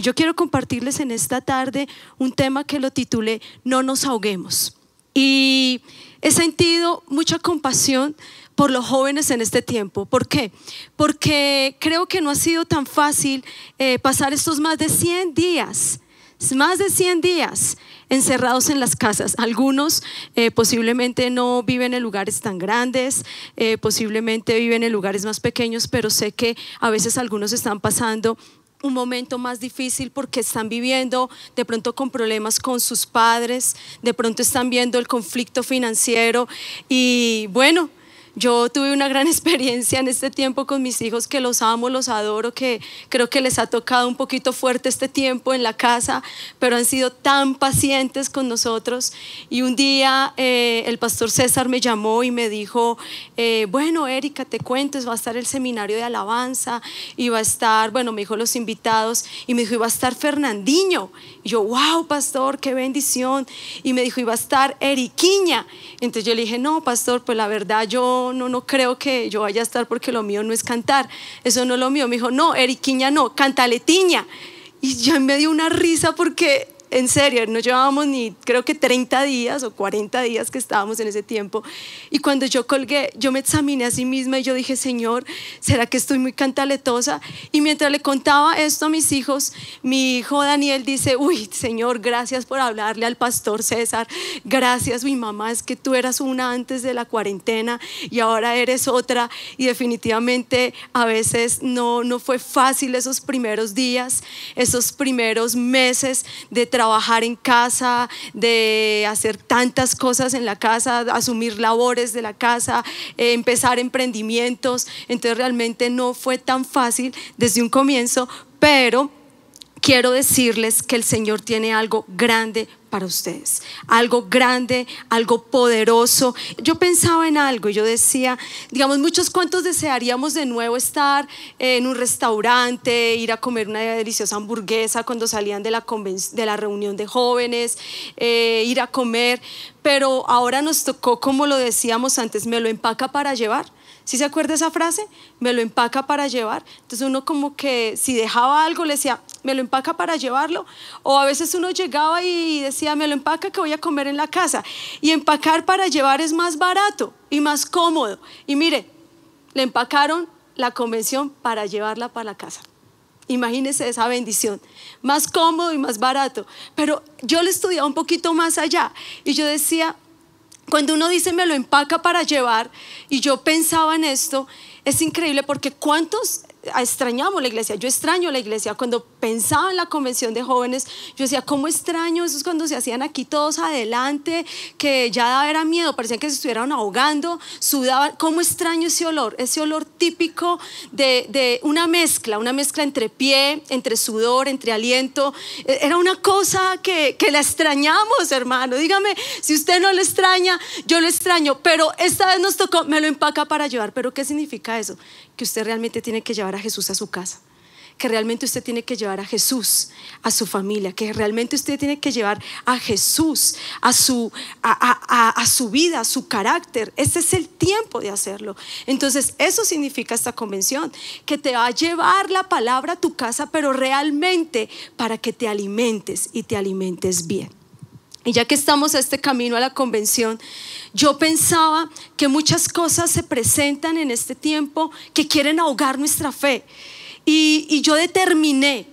Yo quiero compartirles en esta tarde un tema que lo titulé No nos ahoguemos. Y he sentido mucha compasión por los jóvenes en este tiempo. ¿Por qué? Porque creo que no ha sido tan fácil eh, pasar estos más de 100 días, más de 100 días encerrados en las casas. Algunos eh, posiblemente no viven en lugares tan grandes, eh, posiblemente viven en lugares más pequeños, pero sé que a veces algunos están pasando un momento más difícil porque están viviendo de pronto con problemas con sus padres, de pronto están viendo el conflicto financiero y bueno, yo tuve una gran experiencia en este tiempo con mis hijos que los amo, los adoro, que creo que les ha tocado un poquito fuerte este tiempo en la casa, pero han sido tan pacientes con nosotros. Y un día eh, el pastor César me llamó y me dijo, eh, bueno, Erika, te cuento, va a estar el seminario de alabanza, y va a estar, bueno, me dijo los invitados, y me dijo, iba a estar Fernandinho. Y yo, wow, pastor, qué bendición. Y me dijo, iba a estar Eriquiña. Entonces yo le dije, no, pastor, pues la verdad yo no, no creo que yo vaya a estar porque lo mío no es cantar. Eso no es lo mío. Me dijo, no, Eriquiña no, cantaletiña. Y ya me dio una risa porque en serio, no llevábamos ni creo que 30 días o 40 días que estábamos en ese tiempo. Y cuando yo colgué, yo me examiné a sí misma y yo dije, Señor, ¿será que estoy muy cantaletosa? Y mientras le contaba esto a mis hijos, mi hijo Daniel dice, uy, Señor, gracias por hablarle al pastor César. Gracias, mi mamá, es que tú eras una antes de la cuarentena y ahora eres otra. Y definitivamente a veces no, no fue fácil esos primeros días, esos primeros meses de trabajo trabajar en casa, de hacer tantas cosas en la casa, asumir labores de la casa, eh, empezar emprendimientos. Entonces realmente no fue tan fácil desde un comienzo, pero quiero decirles que el Señor tiene algo grande para ustedes, algo grande, algo poderoso. Yo pensaba en algo y yo decía, digamos, muchos cuantos desearíamos de nuevo estar en un restaurante, ir a comer una deliciosa hamburguesa cuando salían de la, de la reunión de jóvenes, eh, ir a comer, pero ahora nos tocó, como lo decíamos antes, me lo empaca para llevar. ¿Sí se acuerda esa frase? Me lo empaca para llevar. Entonces uno como que si dejaba algo le decía, me lo empaca para llevarlo. O a veces uno llegaba y decía, me lo empaca que voy a comer en la casa. Y empacar para llevar es más barato y más cómodo. Y mire, le empacaron la convención para llevarla para la casa. Imagínese esa bendición. Más cómodo y más barato. Pero yo le estudiaba un poquito más allá y yo decía, cuando uno dice me lo empaca para llevar, y yo pensaba en esto, es increíble porque cuántos extrañamos la iglesia. Yo extraño la iglesia. Cuando pensaba en la convención de jóvenes, yo decía, ¿cómo extraño? Eso es cuando se hacían aquí todos adelante, que ya era miedo, parecía que se estuvieran ahogando, sudaban. ¿Cómo extraño ese olor? Ese olor típico de, de una mezcla, una mezcla entre pie, entre sudor, entre aliento. E, era una cosa que, que la extrañamos, hermano. Dígame, si usted no lo extraña, yo lo extraño, pero esta vez nos tocó, me lo empaca para llevar. ¿Pero qué significa eso? Que usted realmente tiene que llevar a Jesús a su casa, que realmente usted tiene que llevar a Jesús a su familia, que realmente usted tiene que llevar a Jesús a su, a, su vida, a su carácter. Este es el tiempo de hacerlo. Entonces, eso significa esta convención, que te va a llevar la palabra a tu casa, pero realmente para que te alimentes y te alimentes bien. Y ya que estamos a este camino a la convención, yo pensaba que muchas cosas se presentan en este tiempo que quieren ahogar nuestra fe. Y, yo determiné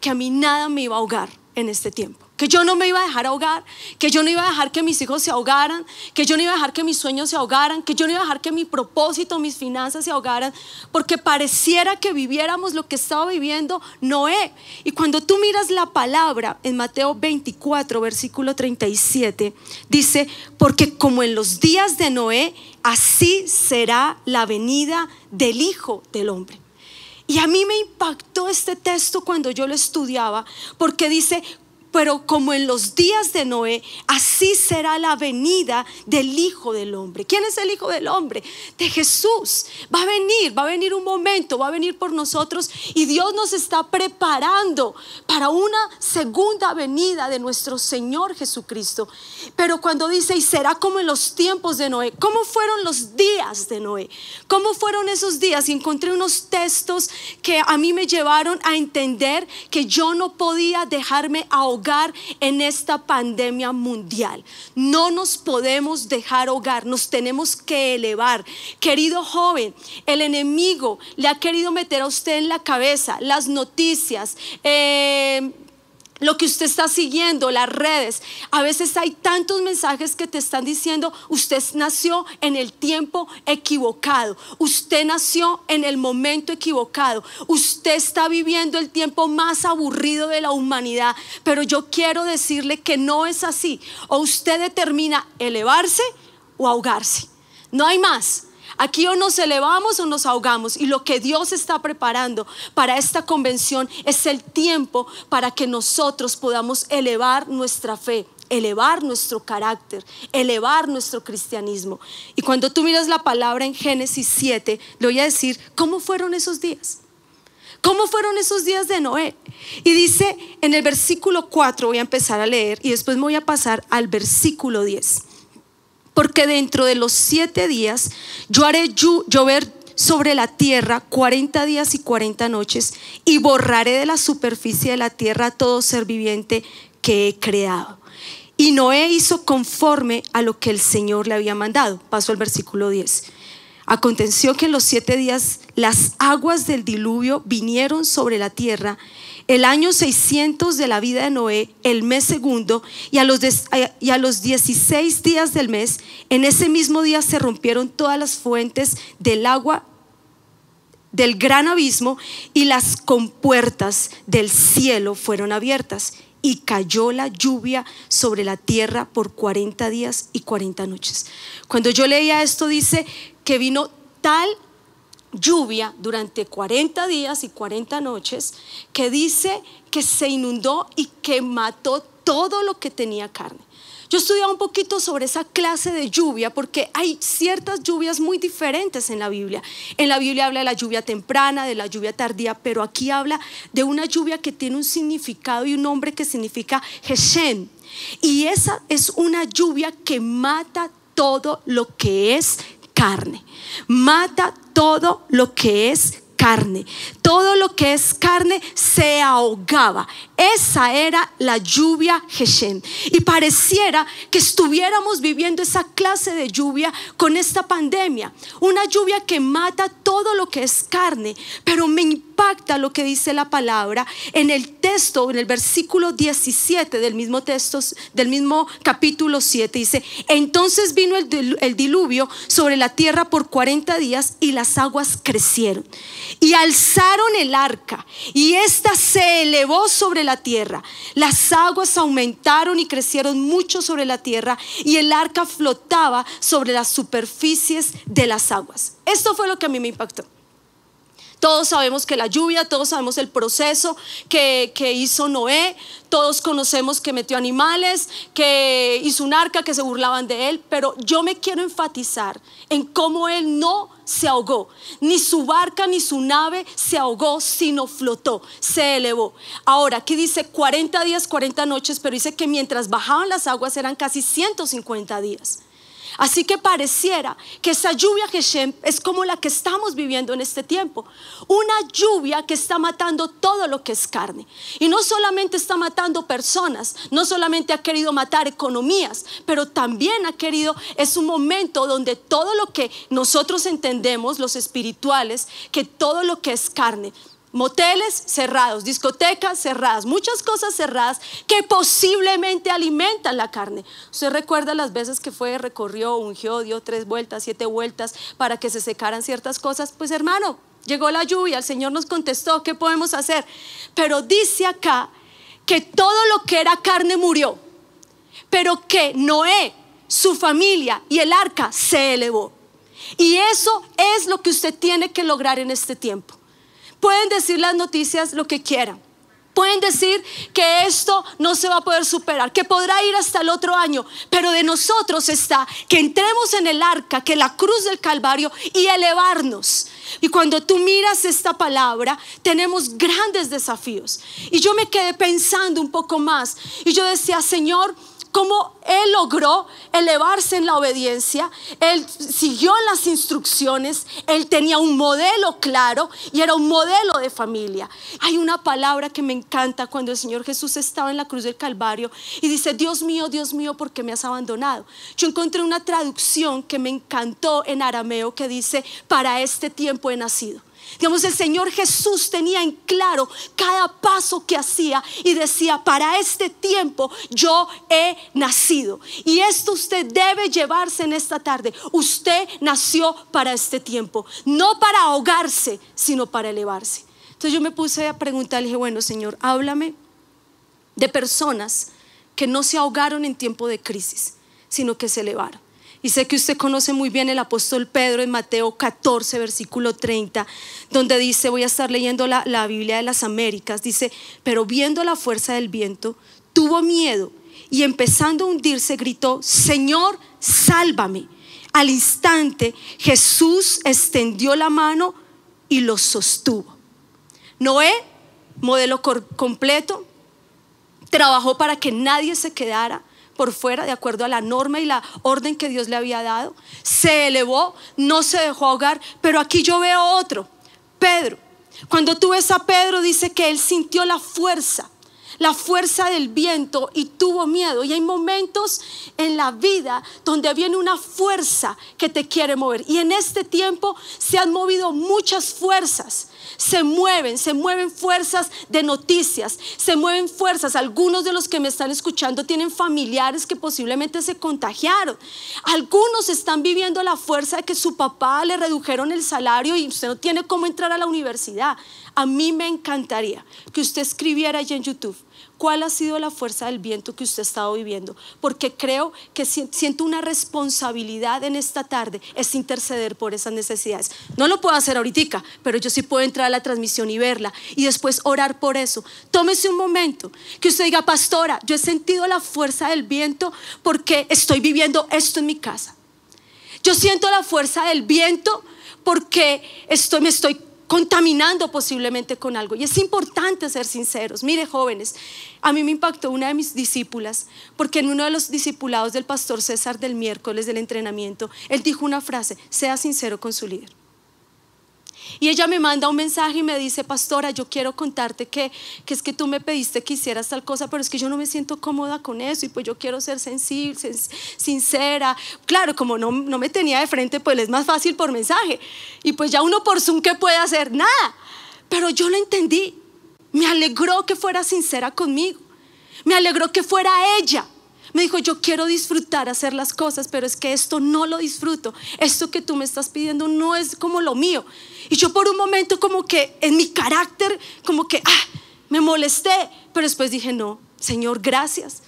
que a mí nada me iba a ahogar en este tiempo que yo no me iba a dejar ahogar, que yo no iba a dejar que mis hijos se ahogaran, que yo no iba a dejar que mis sueños se ahogaran, que yo no iba a dejar que mi propósito, mis finanzas se ahogaran, porque pareciera que viviéramos lo que estaba viviendo Noé. Y cuando tú miras la palabra en Mateo 24, versículo 37, dice, porque como en los días de Noé, así será la venida del Hijo del Hombre. Y a mí me impactó este texto cuando yo lo estudiaba, porque dice, pero como en los días de Noé, así será la venida del Hijo del Hombre. ¿Quién es el Hijo del Hombre? De Jesús. Va a venir, va a venir un momento, va a venir por nosotros y Dios nos está preparando para una segunda venida de nuestro Señor Jesucristo. Pero cuando dice, y será como en los tiempos de Noé, ¿cómo fueron los días de Noé? ¿Cómo fueron esos días? Y encontré unos textos que a mí me llevaron a entender que yo no podía dejarme ahogar en esta pandemia mundial. No nos podemos dejar hogar, nos tenemos que elevar. Querido joven, el enemigo le ha querido meter a usted en la cabeza las noticias. Eh, lo que usted está siguiendo, las redes. A veces hay tantos mensajes que te están diciendo, usted nació en el tiempo equivocado, usted nació en el momento equivocado, usted está viviendo el tiempo más aburrido de la humanidad, pero yo quiero decirle que no es así. O usted determina elevarse o ahogarse. No hay más. Aquí o nos elevamos o nos ahogamos. Y lo que Dios está preparando para esta convención es el tiempo para que nosotros podamos elevar nuestra fe elevar nuestro carácter, elevar nuestro cristianismo. Y cuando tú miras la palabra en Génesis 7, le voy a decir, ¿cómo fueron esos días? ¿Cómo fueron esos días de Noé? Y dice en el versículo 4, voy a empezar a leer y después me voy a pasar al versículo 10 porque dentro de los siete días yo haré llover sobre la tierra cuarenta días y cuarenta noches y borraré de la superficie de la tierra todo ser viviente que he creado. Y Noé hizo conforme a lo que el Señor le había mandado. Paso al versículo 10. Aconteció que en los siete días las aguas del diluvio vinieron sobre la tierra el año 600 de la vida de Noé, el mes segundo, y a, los y a los 16 días del mes, en ese mismo día se rompieron todas las fuentes del agua del gran abismo y las compuertas del cielo fueron abiertas y cayó la lluvia sobre la tierra por 40 días y 40 noches. Cuando yo leía esto dice que vino tal lluvia durante 40 días y 40 noches que dice que se inundó y que mató todo lo que tenía carne. Yo estudiaba un poquito sobre esa clase de lluvia porque hay ciertas lluvias muy diferentes en la Biblia. En la Biblia habla de la lluvia temprana, de la lluvia tardía, pero aquí habla de una lluvia que tiene un significado y un nombre que significa Geshem. Y esa es una lluvia que mata todo lo que es carne. Mata todo lo que es carne. Todo lo que es carne se ahogaba. Esa era la lluvia Geshem. Y pareciera que estuviéramos viviendo esa clase de lluvia con esta pandemia. Una lluvia que mata todo lo que es carne. Pero me impacta lo que dice la palabra en el texto, en el versículo 17 del mismo texto, del mismo capítulo 7. Dice, entonces vino el, diluvio sobre la tierra por 40 días y las aguas crecieron. Y alzaron el arca y ésta se elevó sobre la tierra. Las aguas aumentaron y crecieron mucho sobre la tierra y el arca flotaba sobre las superficies de las aguas. Esto fue lo que a mí me impactó. Todos sabemos que la lluvia, todos sabemos el proceso que, hizo Noé, todos conocemos que metió animales, que hizo un arca, que se burlaban de él, pero yo me quiero enfatizar en cómo él no se ahogó, ni su barca ni su nave se ahogó, sino flotó, se elevó. Ahora, aquí dice 40 días, 40 noches, pero dice que mientras bajaban las aguas eran casi 150 días. Así que pareciera que esa lluvia Geshem es como la que estamos viviendo en este tiempo. Una lluvia que está matando todo lo que es carne. Y no solamente está matando personas, no solamente ha querido matar economías, pero también ha querido, es un momento donde todo lo que nosotros entendemos, los espirituales, que todo lo que es carne, moteles cerrados, discotecas cerradas, muchas cosas cerradas que posiblemente alimentan la carne. Usted recuerda las veces que fue, recorrió, ungió, dio tres vueltas, siete vueltas para que se secaran ciertas cosas. Pues hermano, llegó la lluvia, el Señor nos contestó, ¿qué podemos hacer? Pero dice acá que todo lo que era carne murió, pero que Noé, su familia y el arca se elevó. Y eso es lo que usted tiene que lograr en este tiempo Pueden decir las noticias lo que quieran. Pueden decir que esto no se va a poder superar, que podrá ir hasta el otro año, pero de nosotros está que entremos en el arca, que la cruz del Calvario y elevarnos. Y cuando tú miras esta palabra, tenemos grandes desafíos. Y yo me quedé pensando un poco más y yo decía, Señor, cómo él logró elevarse en la obediencia, él siguió las instrucciones, él tenía un modelo claro y era un modelo de familia. Hay una palabra que me encanta cuando el Señor Jesús estaba en la cruz del Calvario y dice, Dios mío, Dios mío, ¿por qué me has abandonado? Yo encontré una traducción que me encantó en arameo que dice, para este tiempo he nacido. Digamos, el Señor Jesús tenía en claro cada paso que hacía y decía, para este tiempo yo he nacido. Y esto usted debe llevarse en esta tarde. Usted nació para este tiempo, no para ahogarse, sino para elevarse. Entonces yo me puse a preguntar, le dije, bueno, Señor, háblame de personas que no se ahogaron en tiempo de crisis, sino que se elevaron. Y sé que usted conoce muy bien el apóstol Pedro en Mateo 14, versículo 30, donde dice, voy a estar leyendo la, la Biblia de las Américas, dice, pero viendo la fuerza del viento, tuvo miedo y empezando a hundirse gritó, Señor, sálvame. Al instante Jesús extendió la mano y lo sostuvo. Noé, modelo completo, trabajó para que nadie se quedara por fuera, de acuerdo a la norma y la orden que Dios le había dado. Se elevó, no se dejó ahogar, pero aquí yo veo otro, Pedro. Cuando tú ves a Pedro, dice que él sintió la fuerza la fuerza del viento y tuvo miedo. Y hay momentos en la vida donde viene una fuerza que te quiere mover. Y en este tiempo se han movido muchas fuerzas se mueven, se mueven fuerzas de noticias, se mueven fuerzas. Algunos de los que me están escuchando tienen familiares que posiblemente se contagiaron. Algunos están viviendo la fuerza de que su papá le redujeron el salario y usted no tiene cómo entrar a la universidad. A mí me encantaría que usted escribiera allá en YouTube cuál ha sido la fuerza del viento que usted ha estado viviendo, porque creo que siento una responsabilidad en esta tarde, es interceder por esas necesidades. No lo puedo hacer ahorita, pero yo sí puedo entrar a la transmisión y verla y después orar por eso. Tómese un momento que usted diga, pastora, yo he sentido la fuerza del viento porque estoy viviendo esto en mi casa. Yo siento la fuerza del viento porque estoy, me estoy contaminando posiblemente con algo. Y es importante ser sinceros. Mire, jóvenes, a mí me impactó una de mis discípulas, porque en uno de los discipulados del pastor César del miércoles del entrenamiento, él dijo una frase, sea sincero con su líder. Y ella me manda un mensaje y me dice, pastora, yo quiero contarte que, que, es que tú me pediste que hicieras tal cosa, pero es que yo no me siento cómoda con eso y pues yo quiero ser sensible, sincera. Claro, como no, no me tenía de frente, pues es más fácil por mensaje. Y pues ya uno por Zoom, ¿qué puede hacer? Nada. Pero yo lo entendí. Me alegró que fuera sincera conmigo. Me alegró que fuera ella. Me dijo, yo quiero disfrutar hacer las cosas, pero es que esto no lo disfruto. Esto que tú me estás pidiendo no es como lo mío. Y yo por un momento como que en mi carácter, como que, ah, me molesté, pero después dije, no, Señor, gracias.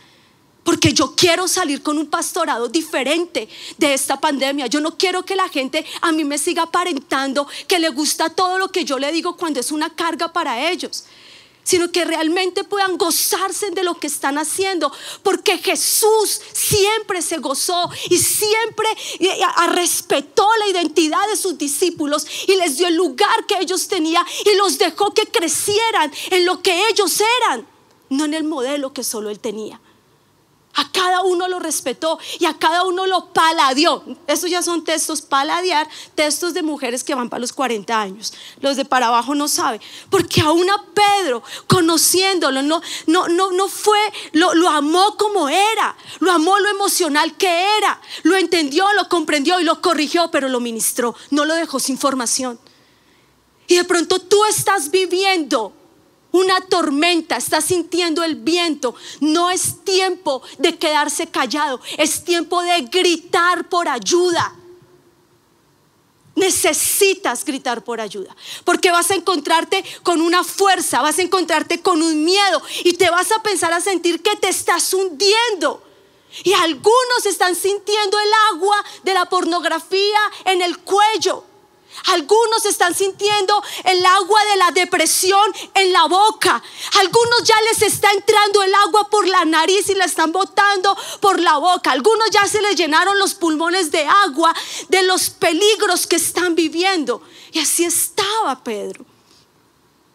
Porque yo quiero salir con un pastorado diferente de esta pandemia. Yo no quiero que la gente a mí me siga aparentando que le gusta todo lo que yo le digo cuando es una carga para ellos sino que realmente puedan gozarse de lo que están haciendo, porque Jesús siempre se gozó y siempre eh, respetó la identidad de sus discípulos y les dio el lugar que ellos tenían y los dejó que crecieran en lo que ellos eran, no en el modelo que solo él tenía. A cada uno lo respetó y a cada uno lo paladió. Estos ya son textos paladear, textos de mujeres que van para los 40 años. Los de para abajo no saben. Porque aún a Pedro, conociéndolo, no, no, no, no fue, lo, lo amó como era. Lo amó lo emocional que era. Lo entendió, lo comprendió y lo corrigió, pero lo ministró. No lo dejó sin formación. Y de pronto tú estás viviendo una tormenta, está sintiendo el viento, no es tiempo de quedarse callado, es tiempo de gritar por ayuda. Necesitas gritar por ayuda, porque vas a encontrarte con una fuerza, vas a encontrarte con un miedo y te vas a pensar a sentir que te estás hundiendo. Y algunos están sintiendo el agua de la pornografía en el cuello. Algunos están sintiendo el agua de la depresión en la boca. Algunos ya les está entrando el agua por la nariz y la están botando por la boca. Algunos ya se les llenaron los pulmones de agua de los peligros que están viviendo. Y así estaba Pedro.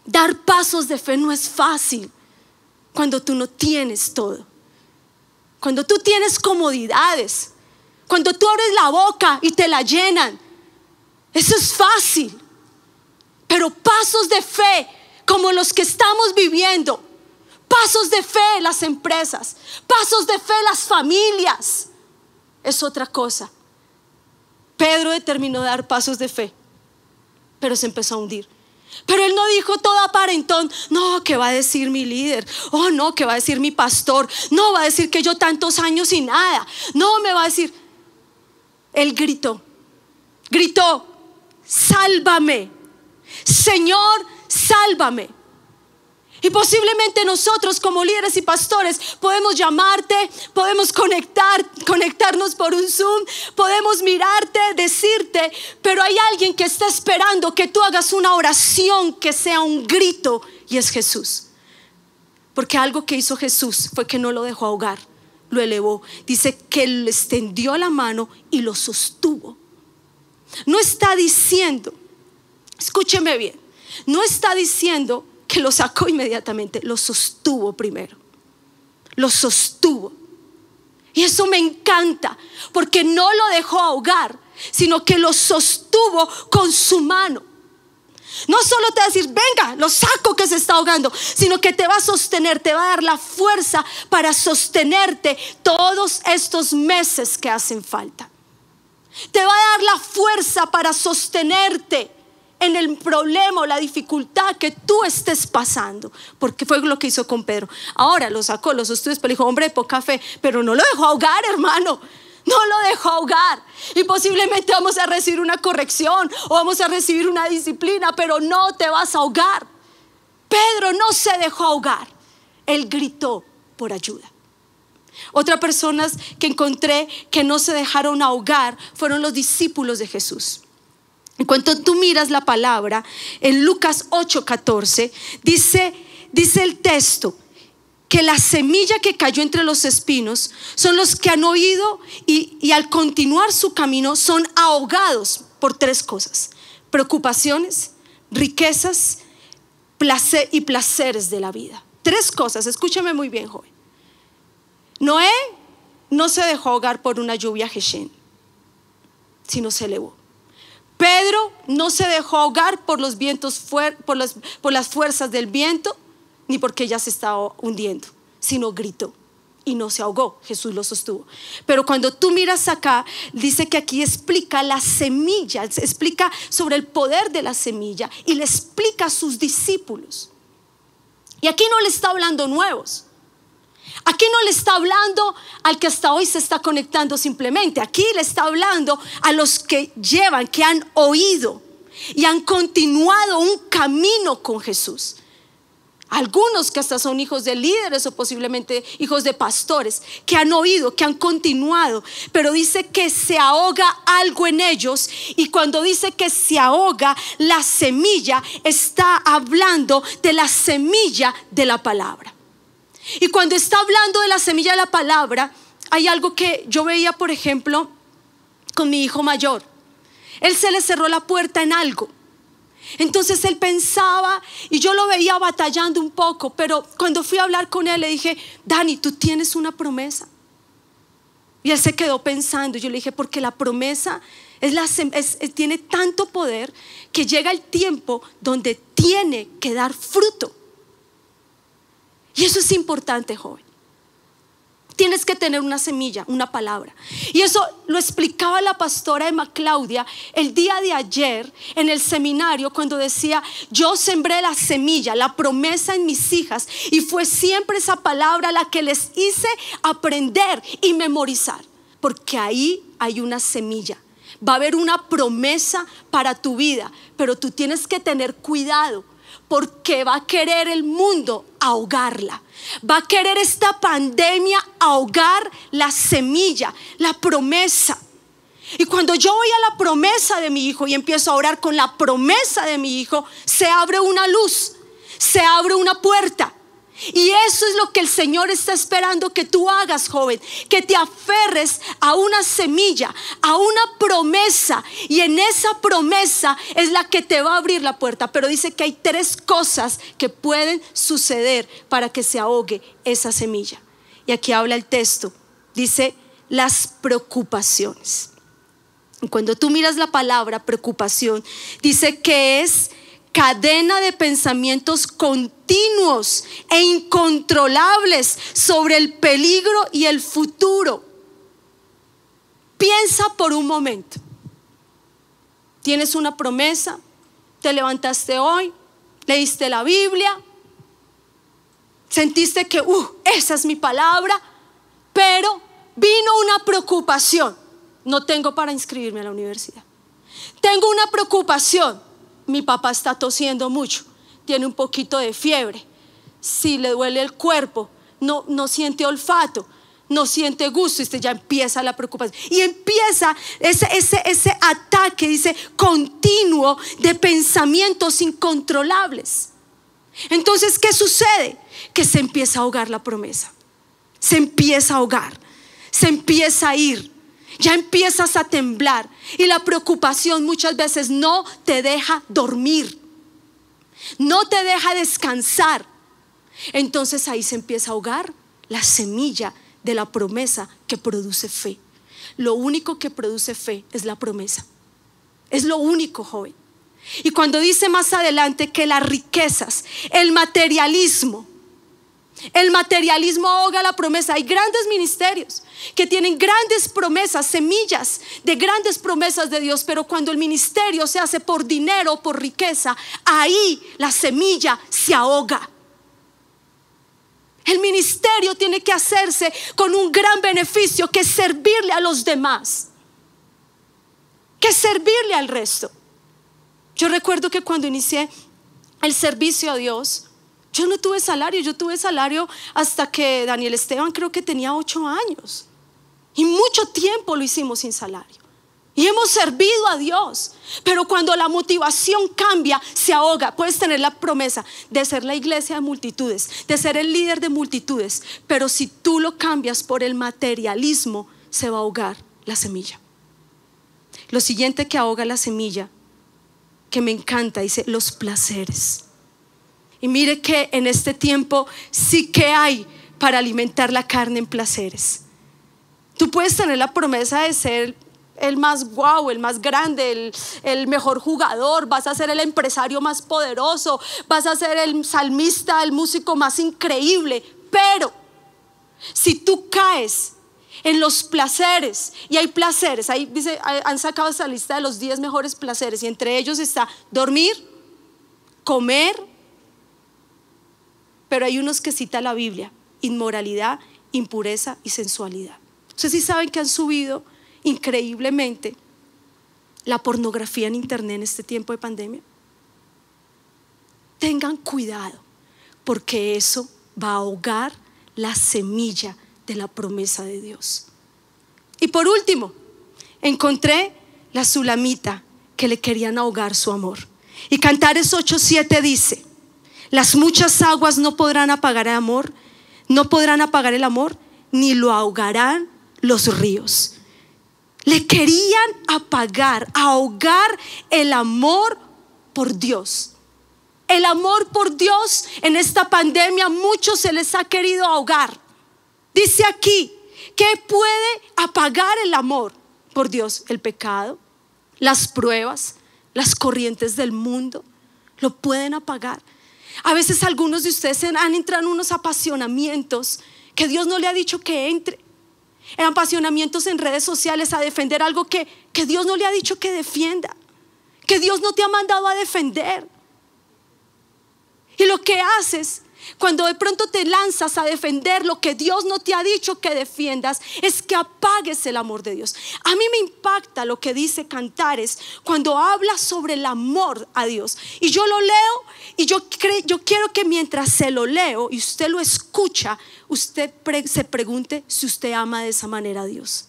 Dar pasos de fe no es fácil cuando tú no tienes todo. Cuando tú tienes comodidades. Cuando tú abres la boca y te la llenan eso es fácil. Pero pasos de fe como los que estamos viviendo, pasos de fe las empresas, pasos de fe las familias, es otra cosa. Pedro determinó dar pasos de fe, pero se empezó a hundir. Pero él no dijo todo aparentón, no, que va a decir mi líder, oh no, que va a decir mi pastor, no va a decir que yo tantos años y nada, no me va a decir. Él gritó, gritó, sálvame. Señor, sálvame. Y posiblemente nosotros como líderes y pastores podemos llamarte, podemos conectar, conectarnos por un Zoom, podemos mirarte, decirte, pero hay alguien que está esperando que tú hagas una oración que sea un grito y es Jesús. Porque algo que hizo Jesús fue que no lo dejó ahogar, lo elevó. Dice que le extendió la mano y lo sostuvo. No está diciendo, escúcheme bien, no está diciendo que lo sacó inmediatamente, lo sostuvo primero. Lo sostuvo. Y eso me encanta, porque no lo dejó ahogar, sino que lo sostuvo con su mano. No solo te va a decir, venga, lo saco que se está ahogando, sino que te va a sostener, te va a dar la fuerza para sostenerte todos estos meses que hacen falta. Te va a dar la fuerza para sostenerte en el problema o la dificultad que tú estés pasando, porque fue lo que hizo con Pedro. Ahora lo sacó, los estudios, pero dijo, hombre poca fe, pero no lo dejó ahogar, hermano. No lo dejó ahogar. Y posiblemente vamos a recibir una corrección o vamos a recibir una disciplina, pero no te vas a ahogar. Pedro no se dejó ahogar. Él gritó por ayuda. Otras personas que encontré que no se dejaron ahogar fueron los discípulos de Jesús. En cuanto tú miras la palabra, en Lucas 8:14, dice, dice el texto que la semilla que cayó entre los espinos son los que han oído y, y al continuar su camino son ahogados por tres cosas, preocupaciones, riquezas placer y placeres de la vida. Tres cosas, escúchame muy bien, joven. Noé no se dejó ahogar por una lluvia Geshen, sino se elevó. Pedro no se dejó ahogar por los vientos, por las, por las fuerzas del viento, ni porque ya se estaba hundiendo, sino gritó y no se ahogó. Jesús lo sostuvo. Pero cuando tú miras acá, dice que aquí explica la semilla, explica sobre el poder de la semilla y le explica a sus discípulos. Y aquí no le está hablando nuevos. Aquí no le está hablando al que hasta hoy se está conectando simplemente. Aquí le está hablando a los que llevan, que han oído y han continuado un camino con Jesús. Algunos que hasta son hijos de líderes o posiblemente hijos de pastores, que han oído, que han continuado, pero dice que se ahoga algo en ellos y cuando dice que se ahoga la semilla, está hablando de la semilla de la palabra. Y cuando está hablando de la semilla de la palabra, hay algo que yo veía, por ejemplo, con mi hijo mayor. Él se le cerró la puerta en algo. Entonces él pensaba y yo lo veía batallando un poco, pero cuando fui a hablar con él le dije, Dani, tú tienes una promesa. Y él se quedó pensando. Yo le dije, porque la promesa tiene tanto poder que llega el tiempo donde tiene que dar fruto. Y eso es importante, joven. Tienes que tener una semilla, una palabra. Y eso lo explicaba la pastora Emma Claudia el día de ayer en el seminario cuando decía, yo sembré la semilla, la promesa en mis hijas. Y fue siempre esa palabra la que les hice aprender y memorizar. Porque ahí hay una semilla. Va a haber una promesa para tu vida, pero tú tienes que tener cuidado porque va a querer el mundo ahogarla. Va a querer esta pandemia ahogar la semilla, la promesa. Y cuando yo voy a la promesa de mi hijo y empiezo a orar con la promesa de mi hijo, se abre una luz, se abre una puerta. Y eso es lo que el Señor está esperando que tú hagas, joven, que te aferres a una semilla, a una promesa. Y en esa promesa es la que te va a abrir la puerta. Pero dice que hay tres cosas que pueden suceder para que se ahogue esa semilla. Y aquí habla el texto. Dice las preocupaciones. Cuando tú miras la palabra preocupación, dice que es cadena de pensamientos continuos e incontrolables sobre el peligro y el futuro. Piensa por un momento. Tienes una promesa, te levantaste hoy, leíste la Biblia, sentiste que, uh, esa es mi palabra, pero vino una preocupación. No tengo para inscribirme a la universidad. Tengo una preocupación mi papá está tosiendo mucho, tiene un poquito de fiebre, si le duele el cuerpo, no, no siente olfato, no siente gusto, y ya empieza la preocupación. Y empieza ese, ese, ese ataque, dice, continuo de pensamientos incontrolables. Entonces, ¿qué sucede? Que se empieza a ahogar la promesa. Se empieza a ahogar. Se empieza a ir ya empiezas a temblar y la preocupación muchas veces no te deja dormir, no te deja descansar. Entonces ahí se empieza a ahogar la semilla de la promesa que produce fe. Lo único que produce fe es la promesa. Es lo único, joven. Y cuando dice más adelante que las riquezas, el materialismo, el materialismo ahoga la promesa. Hay grandes ministerios que tienen grandes promesas, semillas de grandes promesas de Dios, pero cuando el ministerio se hace por dinero o por riqueza, ahí la semilla se ahoga. El ministerio tiene que hacerse con un gran beneficio que servirle a los demás, que servirle al resto. Yo recuerdo que cuando inicié el servicio a Dios, yo no tuve salario, yo tuve salario hasta que Daniel Esteban creo que tenía ocho años. Y mucho tiempo lo hicimos sin salario. Y hemos servido a Dios. Pero cuando la motivación cambia, se ahoga. Puedes tener la promesa de ser la iglesia de multitudes, de ser el líder de multitudes. Pero si tú lo cambias por el materialismo, se va a ahogar la semilla. Lo siguiente que ahoga la semilla, que me encanta, dice los placeres. Y mire que en este tiempo sí que hay para alimentar la carne en placeres. Tú puedes tener la promesa de ser el más guau, el más grande, el, el, mejor jugador, vas a ser el empresario más poderoso, vas a ser el salmista, el músico más increíble, pero si tú caes en los placeres, y hay placeres, ahí dice, han sacado esa lista de los 10 mejores placeres, y entre ellos está dormir, comer, pero hay unos que cita la Biblia, inmoralidad, impureza y sensualidad. Ustedes sí saben que han subido increíblemente la pornografía en Internet en este tiempo de pandemia. Tengan cuidado, porque eso va a ahogar la semilla de la promesa de Dios. Y por último, encontré la sulamita que le querían ahogar su amor. Y Cantares 8:7 dice, las muchas aguas no podrán apagar el amor, no podrán apagar el amor, ni lo ahogarán los ríos. Le querían apagar, ahogar el amor por Dios. El amor por Dios en esta pandemia muchos se les ha querido ahogar. Dice aquí, ¿qué puede apagar el amor por Dios? El pecado, las pruebas, las corrientes del mundo, lo pueden apagar. A veces algunos de ustedes han entrado en unos apasionamientos que Dios no le ha dicho que entre. En apasionamientos en redes sociales a defender algo que, que Dios no le ha dicho que defienda. Que Dios no te ha mandado a defender. Y lo que haces cuando de pronto te lanzas a defender lo que Dios no te ha dicho que defiendas, es que apagues el amor de Dios. A mí me impacta lo que dice Cantares cuando habla sobre el amor a Dios. Y yo lo leo y yo, yo quiero que mientras se lo leo y usted lo escucha, usted se pregunte si usted ama de esa manera a Dios.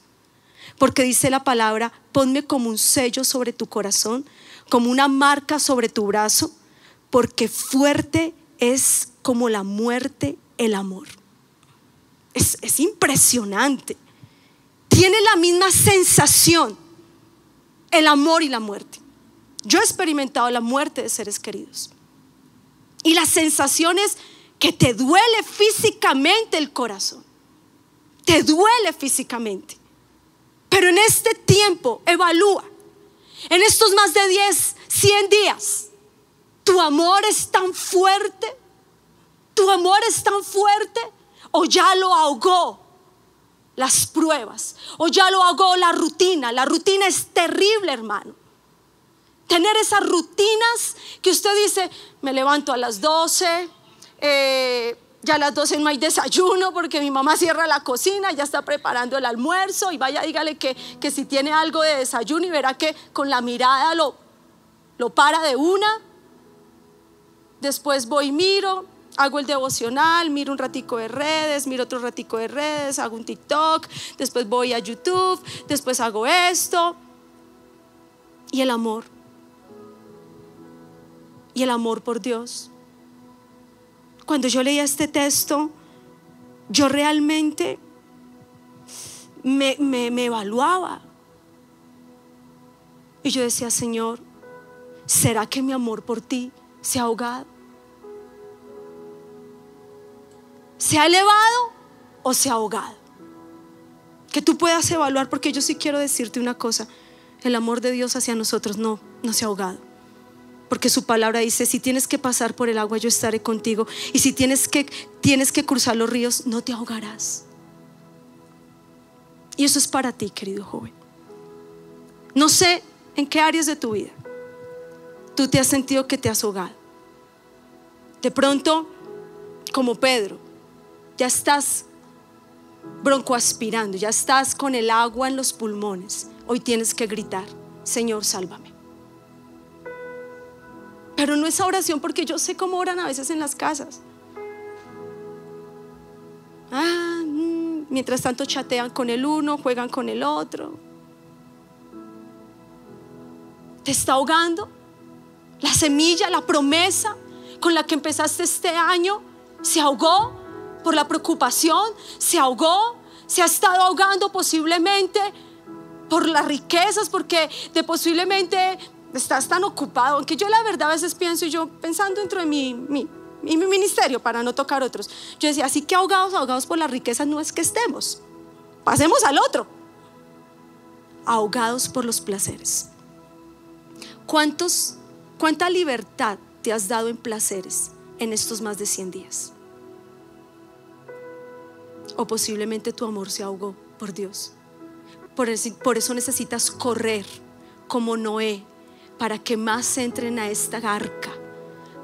Porque dice la palabra, ponme como un sello sobre tu corazón, como una marca sobre tu brazo, porque fuerte es como la muerte el amor. Es, es impresionante. Tiene la misma sensación el amor y la muerte. Yo he experimentado la muerte de seres queridos. Y la sensación es que te duele físicamente el corazón. Te duele físicamente. Pero en este tiempo, evalúa. En estos más de 10, 100 días, tu amor es tan fuerte. Tu amor es tan fuerte o ya lo ahogó las pruebas o ya lo ahogó la rutina. La rutina es terrible, hermano. Tener esas rutinas que usted dice, me levanto a las 12, eh, ya a las 12 no hay desayuno porque mi mamá cierra la cocina, ya está preparando el almuerzo y vaya, dígale que, que si tiene algo de desayuno y verá que con la mirada lo, lo para de una. Después voy y miro, hago el devocional, miro un ratico de redes, miro otro ratico de redes, hago un TikTok, después voy a YouTube, después hago esto. Y el amor. Y el amor por Dios. Cuando yo leía este texto, yo realmente me, me evaluaba. Y yo decía, Señor, ¿será que mi amor por ti se ha ahogado? ¿Se ha elevado o se ha ahogado? Que tú puedas evaluar, porque yo sí quiero decirte una cosa, el amor de Dios hacia nosotros no, no se ha ahogado. Porque su palabra dice, si tienes que pasar por el agua, yo estaré contigo. Y si tienes que, tienes que cruzar los ríos, no te ahogarás. Y eso es para ti, querido joven. No sé en qué áreas de tu vida tú te has sentido que te has ahogado. De pronto, como Pedro, ya estás broncoaspirando, ya estás con el agua en los pulmones. Hoy tienes que gritar, Señor, sálvame. Pero no esa oración porque yo sé cómo oran a veces en las casas. Ah, mm, mientras tanto chatean con el uno, juegan con el otro. ¿Te está ahogando? La semilla, la promesa con la que empezaste este año se ahogó por la preocupación, se ahogó, se ha estado ahogando posiblemente por las riquezas, porque de posiblemente estás tan ocupado, aunque yo la verdad a veces pienso, yo pensando dentro de mi, mi, mi, ministerio para no tocar otros, yo decía, así que ahogados, ahogados por las riquezas no es que estemos, pasemos al otro, ahogados por los placeres. ¿Cuántos, ¿Cuánta libertad te has dado en placeres en estos más de 100 días? o posiblemente tu amor se ahogó por Dios. Por, eso necesitas correr como Noé para que más entren a esta arca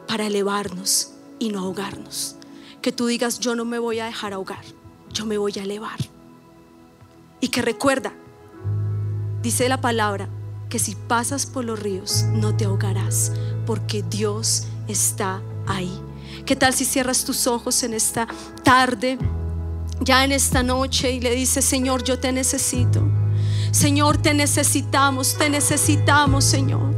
para elevarnos y no ahogarnos. Que tú digas, yo no me voy a dejar ahogar, yo me voy a elevar. Y que recuerda, dice la palabra, que si pasas por los ríos no te ahogarás, porque Dios está ahí. ¿Qué tal si cierras tus ojos en esta tarde? ya en esta noche y le dice, Señor, yo te necesito. Señor, te necesitamos, te necesitamos, Señor.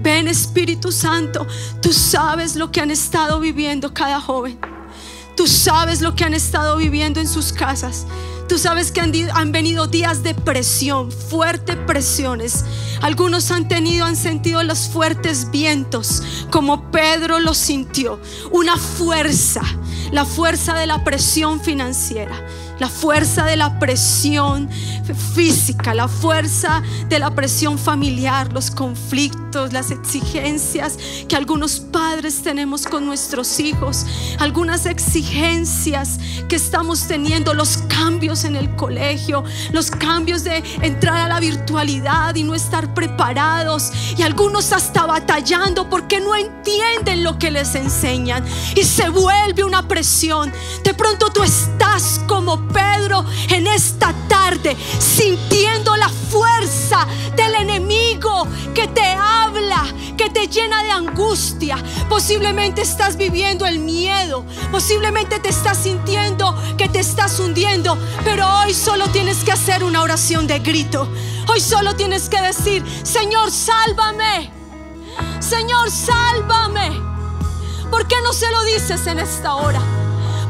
Ven Espíritu Santo, tú sabes lo que han estado viviendo cada joven. Tú sabes lo que han estado viviendo en sus casas. Tú sabes que han, venido días de presión, fuertes presiones. Algunos han tenido, han sentido los fuertes vientos, como Pedro lo sintió. Una fuerza, la fuerza de la presión financiera la fuerza de la presión física, la fuerza de la presión familiar, los conflictos, las exigencias que algunos padres tenemos con nuestros hijos, algunas exigencias que estamos teniendo, los cambios en el colegio, los cambios de entrar a la virtualidad y no estar preparados y algunos hasta batallando porque no entienden lo que les enseñan y se vuelve una presión. De pronto tú estás como Pedro en esta tarde, sintiendo la fuerza del enemigo que te habla, que te llena de angustia. Posiblemente estás viviendo el miedo. Posiblemente te estás sintiendo que te estás hundiendo. Pero hoy solo tienes que hacer una oración de grito. Hoy solo tienes que decir, Señor, sálvame. Señor, sálvame. ¿Por qué no se lo dices en esta hora?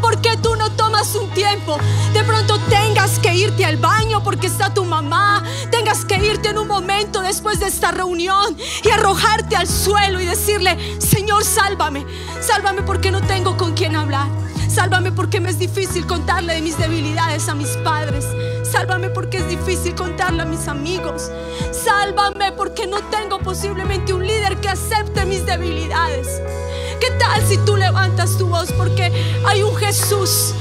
¿Por qué tú no tomas un tiempo? De pronto tengas que irte al baño porque está tu mamá, tengas que irte en un momento después de esta reunión y arrojarte al suelo y decirle, Señor, sálvame, sálvame porque no tengo con quién hablar. Sálvame porque me es difícil contarle de mis debilidades a mis padres. Sálvame porque es difícil contarle a mis amigos. Sálvame porque no tengo posiblemente un líder que acepte mis debilidades. ¿Qué tal si tú levantas tu voz? Porque hay un Jesús,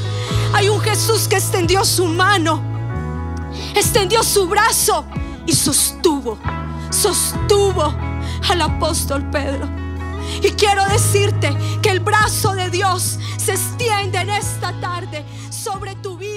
hay un Jesús que extendió su mano, extendió su brazo y sostuvo, sostuvo al apóstol Pedro. Y quiero decirte que el brazo de Dios se extiende en esta tarde sobre tu vida.